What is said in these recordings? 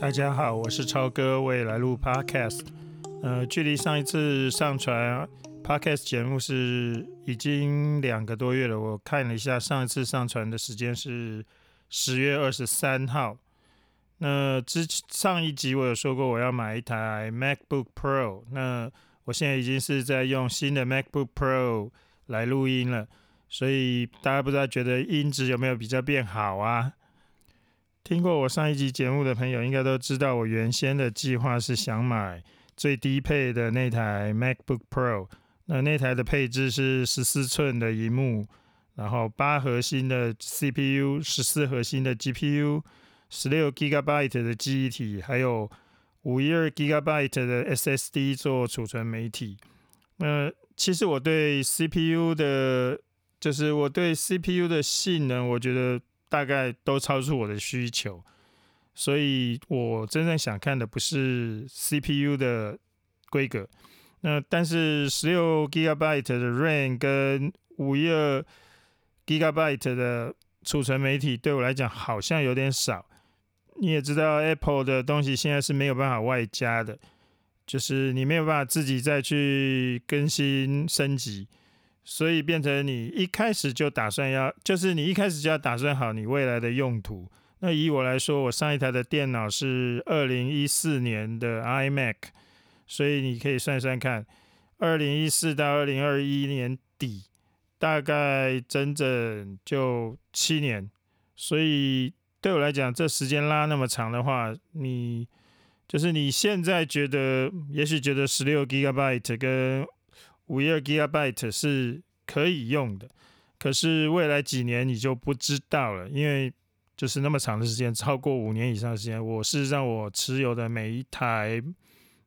大家好，我是超哥，我也来录 Podcast。呃，距离上一次上传 Podcast 节目是已经两个多月了。我看了一下，上一次上传的时间是十月二十三号。那之上一集我有说过我要买一台 MacBook Pro，那我现在已经是在用新的 MacBook Pro 来录音了，所以大家不知道觉得音质有没有比较变好啊？听过我上一集节目的朋友应该都知道，我原先的计划是想买最低配的那台 MacBook Pro，那那台的配置是十四寸的荧幕，然后八核心的 CPU，十四核心的 GPU。十六 Gigabyte 的记忆体，还有五一二 Gigabyte 的 SSD 做储存媒体。那其实我对 CPU 的，就是我对 CPU 的性能，我觉得大概都超出我的需求。所以我真正想看的不是 CPU 的规格。那但是十六 Gigabyte 的 RAM 跟五一二 Gigabyte 的储存媒体，对我来讲好像有点少。你也知道，Apple 的东西现在是没有办法外加的，就是你没有办法自己再去更新升级，所以变成你一开始就打算要，就是你一开始就要打算好你未来的用途。那以我来说，我上一台的电脑是二零一四年的 iMac，所以你可以算算看，二零一四到二零二一年底，大概整整就七年，所以。对我来讲，这时间拉那么长的话，你就是你现在觉得，也许觉得十六 Gigabyte 跟五一二 Gigabyte 是可以用的，可是未来几年你就不知道了，因为就是那么长的时间，超过五年以上的时间，我是让我持有的每一台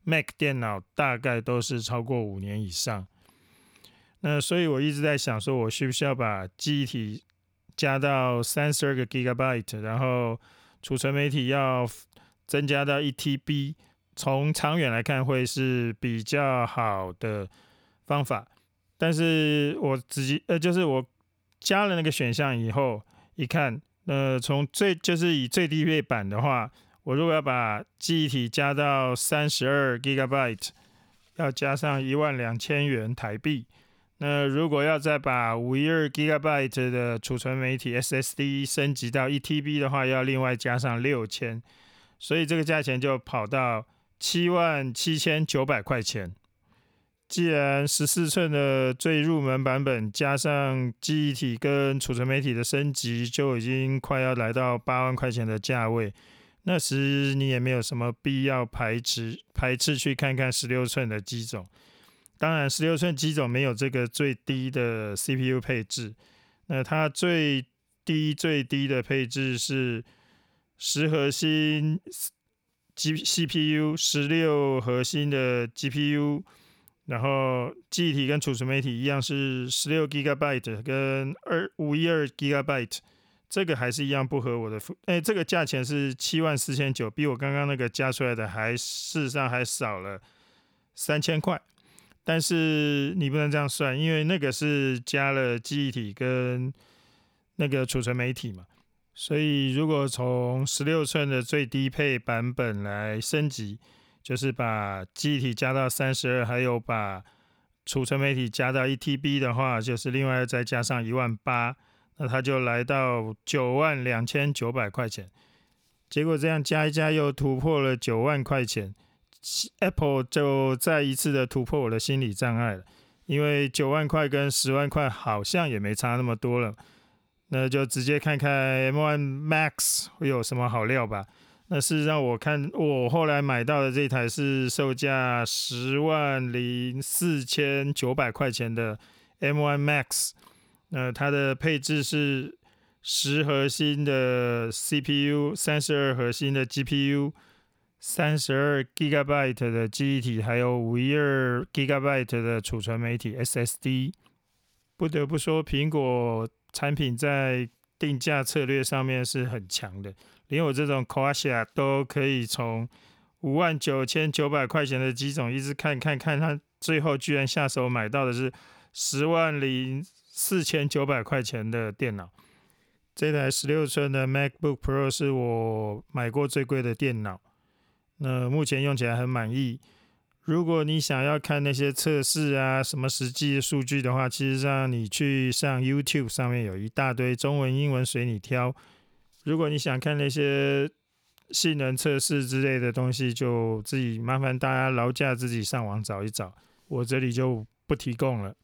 Mac 电脑大概都是超过五年以上。那所以我一直在想，说我需不需要把记忆体。加到三十二个 Gigabyte，然后储存媒体要增加到一 TB，从长远来看会是比较好的方法。但是我直接呃，就是我加了那个选项以后，一看，呃，从最就是以最低配版的话，我如果要把记忆体加到三十二 Gigabyte，要加上一万两千元台币。那如果要再把五一二 Gigabyte 的储存媒体 SSD 升级到一 TB 的话，要另外加上六千，所以这个价钱就跑到七万七千九百块钱。既然十四寸的最入门版本加上记忆体跟储存媒体的升级就已经快要来到八万块钱的价位，那时你也没有什么必要排斥排斥去看看十六寸的机种。当然，十六寸机种没有这个最低的 CPU 配置。那它最低最低的配置是十核心 G CPU，十六核心的 GPU，然后记忆体跟储存媒体一样是十六 Gigabyte 跟二五一二 Gigabyte，这个还是一样不合我的。哎，这个价钱是七万四千九，比我刚刚那个加出来的还事实上还少了三千块。但是你不能这样算，因为那个是加了记忆体跟那个储存媒体嘛，所以如果从十六寸的最低配版本来升级，就是把记忆体加到三十二，还有把储存媒体加到一 TB 的话，就是另外再加上一万八，那它就来到九万两千九百块钱。结果这样加一加又突破了九万块钱。Apple 就再一次的突破我的心理障碍了，因为九万块跟十万块好像也没差那么多了，那就直接看看 M1 Max 会有什么好料吧。那事实上，我看我后来买到的这台是售价十万零四千九百块钱的 M1 Max，那它的配置是十核心的 CPU，三十二核心的 GPU。三十二 Gigabyte 的记忆体，还有五一二 Gigabyte 的储存媒体 SSD。不得不说，苹果产品在定价策略上面是很强的，连我这种 q u a s i a 都可以从五万九千九百块钱的机种一直看看看，他最后居然下手买到的是十万零四千九百块钱的电脑。这台十六寸的 MacBook Pro 是我买过最贵的电脑。那目前用起来很满意。如果你想要看那些测试啊，什么实际数据的话，其实上你去上 YouTube 上面有一大堆中文、英文随你挑。如果你想看那些性能测试之类的东西，就自己麻烦大家劳驾自己上网找一找，我这里就不提供了。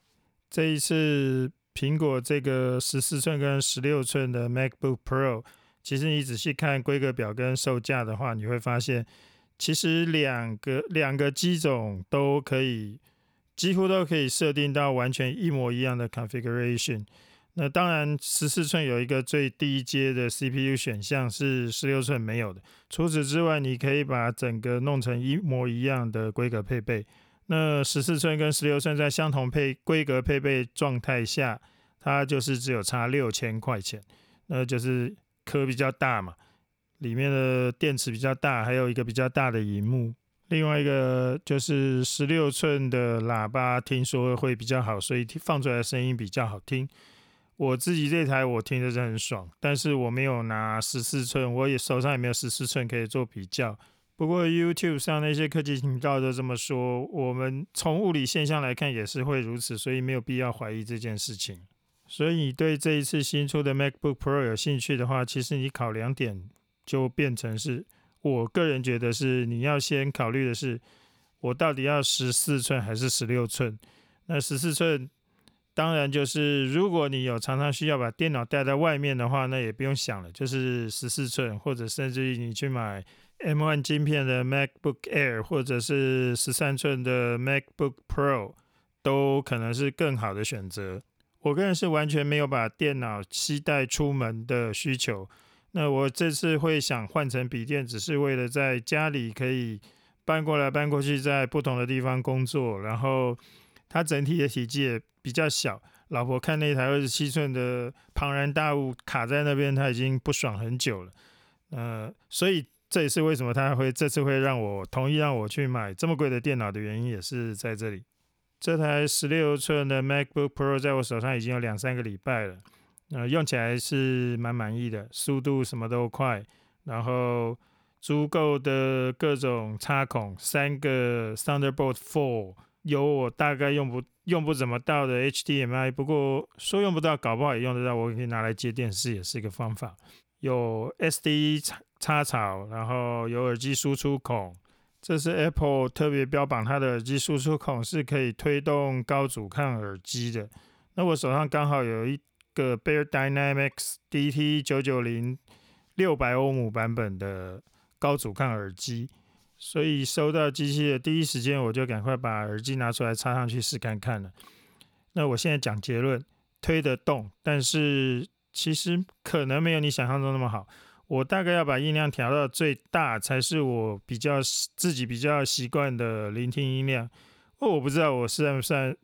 这一次苹果这个十四寸跟十六寸的 MacBook Pro，其实你仔细看规格表跟售价的话，你会发现。其实两个两个机种都可以，几乎都可以设定到完全一模一样的 configuration。那当然，十四寸有一个最低阶的 CPU 选项是十六寸没有的。除此之外，你可以把整个弄成一模一样的规格配备。那十四寸跟十六寸在相同配规格配备状态下，它就是只有差六千块钱，那就是壳比较大嘛。里面的电池比较大，还有一个比较大的荧幕。另外一个就是十六寸的喇叭，听说会比较好，所以放出来的声音比较好听。我自己这台我听的是很爽，但是我没有拿十四寸，我也手上也没有十四寸可以做比较。不过 YouTube 上那些科技频道都这么说，我们从物理现象来看也是会如此，所以没有必要怀疑这件事情。所以你对这一次新出的 MacBook Pro 有兴趣的话，其实你考两点。就变成是，我个人觉得是你要先考虑的是，我到底要十四寸还是十六寸？那十四寸当然就是如果你有常常需要把电脑带在外面的话，那也不用想了，就是十四寸，或者甚至于你去买 M1 晶片的 MacBook Air，或者是十三寸的 MacBook Pro，都可能是更好的选择。我个人是完全没有把电脑携带出门的需求。那我这次会想换成笔电，只是为了在家里可以搬过来搬过去，在不同的地方工作。然后它整体的体积也比较小。老婆看那台二十七寸的庞然大物卡在那边，她已经不爽很久了。呃，所以这也是为什么他会这次会让我同意让我去买这么贵的电脑的原因，也是在这里。这台十六寸的 MacBook Pro 在我手上已经有两三个礼拜了。呃，用起来是蛮满意的，速度什么都快，然后足够的各种插孔，三个 Thunderbolt Four，有我大概用不用不怎么到的 HDMI，不过说用不到，搞不好也用得到，我可以拿来接电视，也是一个方法。有 SD 插插槽，然后有耳机输出孔，这是 Apple 特别标榜它的耳机输出孔是可以推动高阻抗耳机的。那我手上刚好有一。个 Bear Dynamics DT 九九零六百欧姆版本的高阻抗耳机，所以收到机器的第一时间，我就赶快把耳机拿出来插上去试看看了。那我现在讲结论，推得动，但是其实可能没有你想象中那么好。我大概要把音量调到最大，才是我比较自己比较习惯的聆听音量。哦，我不知道我算不算。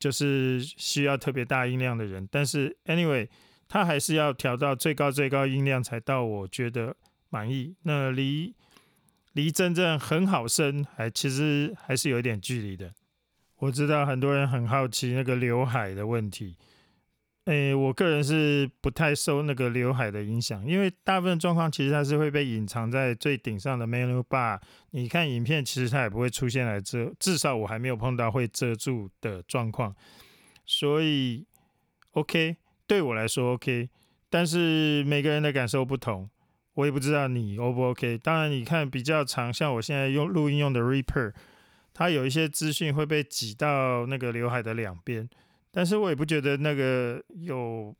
就是需要特别大音量的人，但是 anyway，它还是要调到最高最高音量才到我觉得满意。那离离真正很好生还其实还是有一点距离的。我知道很多人很好奇那个刘海的问题。诶，我个人是不太受那个刘海的影响，因为大部分状况其实它是会被隐藏在最顶上的 menu bar。你看影片，其实它也不会出现来遮，至少我还没有碰到会遮住的状况。所以 OK，对我来说 OK，但是每个人的感受不同，我也不知道你 O 不 OK。当然，你看比较长，像我现在用录音用的 Reaper，它有一些资讯会被挤到那个刘海的两边。但是我也不觉得那个有，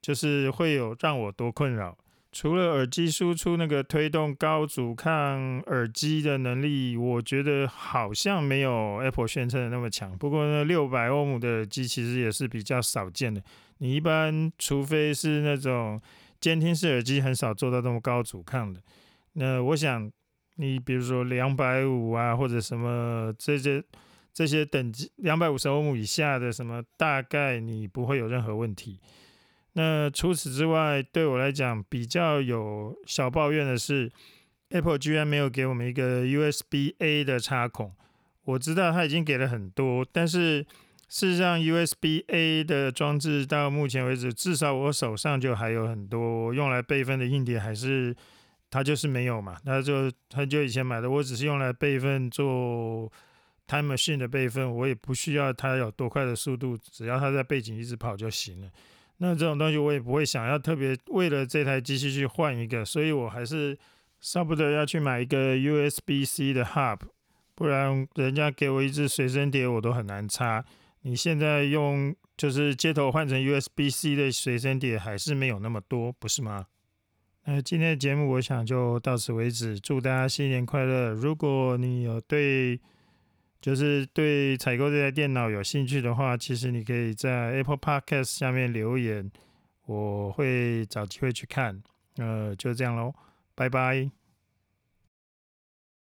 就是会有让我多困扰。除了耳机输出那个推动高阻抗耳机的能力，我觉得好像没有 Apple 宣称的那么强。不过呢，六百欧姆的耳机其实也是比较少见的。你一般除非是那种监听式耳机，很少做到这么高阻抗的。那我想，你比如说两百五啊，或者什么这些。这些等级两百五十欧姆以下的什么，大概你不会有任何问题。那除此之外，对我来讲比较有小抱怨的是，Apple 居然没有给我们一个 USB A 的插孔。我知道它已经给了很多，但是事实上 USB A 的装置到目前为止，至少我手上就还有很多用来备份的硬碟，还是它就是没有嘛，那就很久以前买的，我只是用来备份做 Time Machine 的备份，我也不需要它有多快的速度，只要它在背景一直跑就行了。那这种东西我也不会想要特别为了这台机器去换一个，所以我还是舍不得要去买一个 USB-C 的 Hub，不然人家给我一支随身碟我都很难插。你现在用就是接头换成 USB-C 的随身碟还是没有那么多，不是吗？那今天的节目我想就到此为止，祝大家新年快乐！如果你有对就是对采购这台电脑有兴趣的话，其实你可以在 Apple Podcast 下面留言，我会找机会去看。呃，就这样喽，拜拜。